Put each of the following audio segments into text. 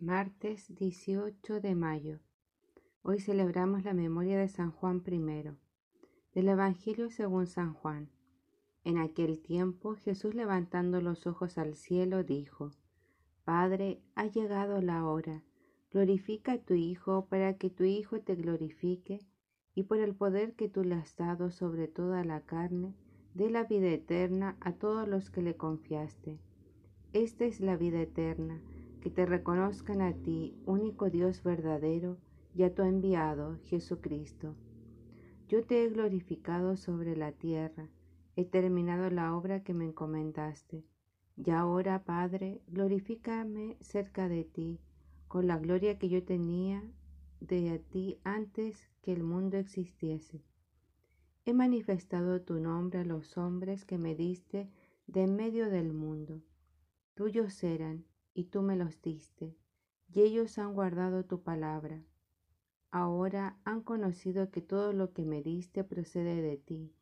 Martes 18 de mayo. Hoy celebramos la memoria de San Juan I. Del Evangelio según San Juan. En aquel tiempo Jesús levantando los ojos al cielo dijo, Padre, ha llegado la hora. Glorifica a tu Hijo para que tu Hijo te glorifique y por el poder que tú le has dado sobre toda la carne, dé la vida eterna a todos los que le confiaste. Esta es la vida eterna que te reconozcan a ti, único Dios verdadero, y a tu enviado, Jesucristo. Yo te he glorificado sobre la tierra, he terminado la obra que me encomendaste. Y ahora, Padre, glorifícame cerca de ti, con la gloria que yo tenía de ti antes que el mundo existiese. He manifestado tu nombre a los hombres que me diste de en medio del mundo. Tuyos eran, y tú me los diste, y ellos han guardado tu palabra. Ahora han conocido que todo lo que me diste procede de ti,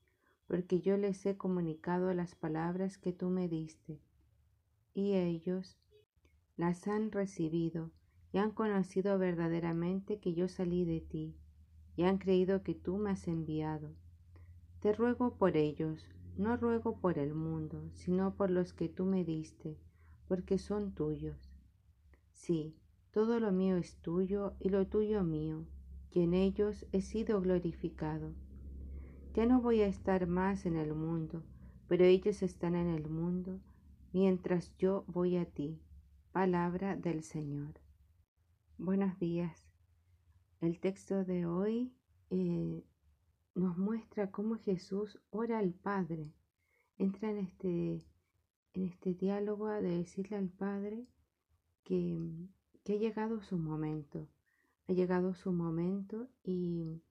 porque yo les he comunicado las palabras que tú me diste, y ellos las han recibido y han conocido verdaderamente que yo salí de ti, y han creído que tú me has enviado. Te ruego por ellos, no ruego por el mundo, sino por los que tú me diste, porque son tuyos. Sí, todo lo mío es tuyo y lo tuyo mío, y en ellos he sido glorificado. Ya no voy a estar más en el mundo, pero ellos están en el mundo, mientras yo voy a ti. Palabra del Señor. Buenos días. El texto de hoy eh, nos muestra cómo Jesús ora al Padre. Entra en este en este diálogo de decirle al Padre que, ha llegado su momento, ha llegado su momento y,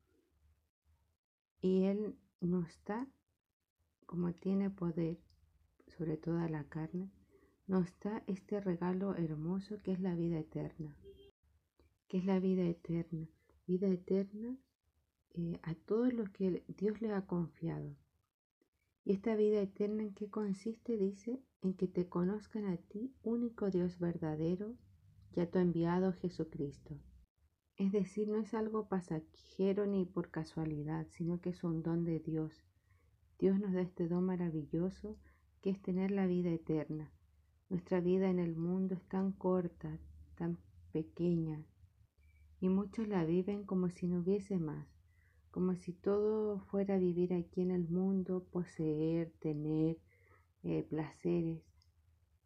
y Él no está como tiene poder sobre toda la carne, nos da este regalo hermoso que es la vida eterna, que es la vida eterna, vida eterna eh, a todo lo que Dios le ha confiado. ¿Y esta vida eterna en qué consiste? Dice, en que te conozcan a ti, único Dios verdadero, y a tu enviado Jesucristo. Es decir, no es algo pasajero ni por casualidad, sino que es un don de Dios. Dios nos da este don maravilloso que es tener la vida eterna. Nuestra vida en el mundo es tan corta, tan pequeña, y muchos la viven como si no hubiese más como si todo fuera vivir aquí en el mundo, poseer, tener eh, placeres.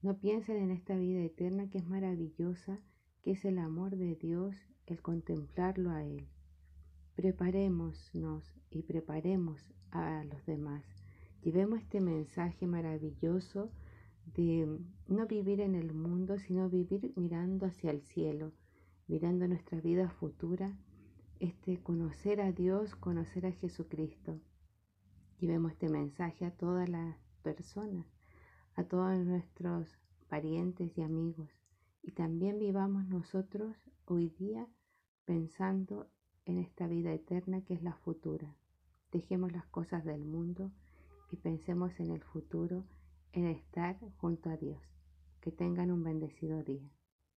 No piensen en esta vida eterna que es maravillosa, que es el amor de Dios, el contemplarlo a Él. Preparémonos y preparemos a los demás. Llevemos este mensaje maravilloso de no vivir en el mundo, sino vivir mirando hacia el cielo, mirando nuestra vida futura este, conocer a Dios, conocer a Jesucristo. Llevemos este mensaje a todas las personas, a todos nuestros parientes y amigos. Y también vivamos nosotros hoy día pensando en esta vida eterna que es la futura. Dejemos las cosas del mundo y pensemos en el futuro, en estar junto a Dios. Que tengan un bendecido día.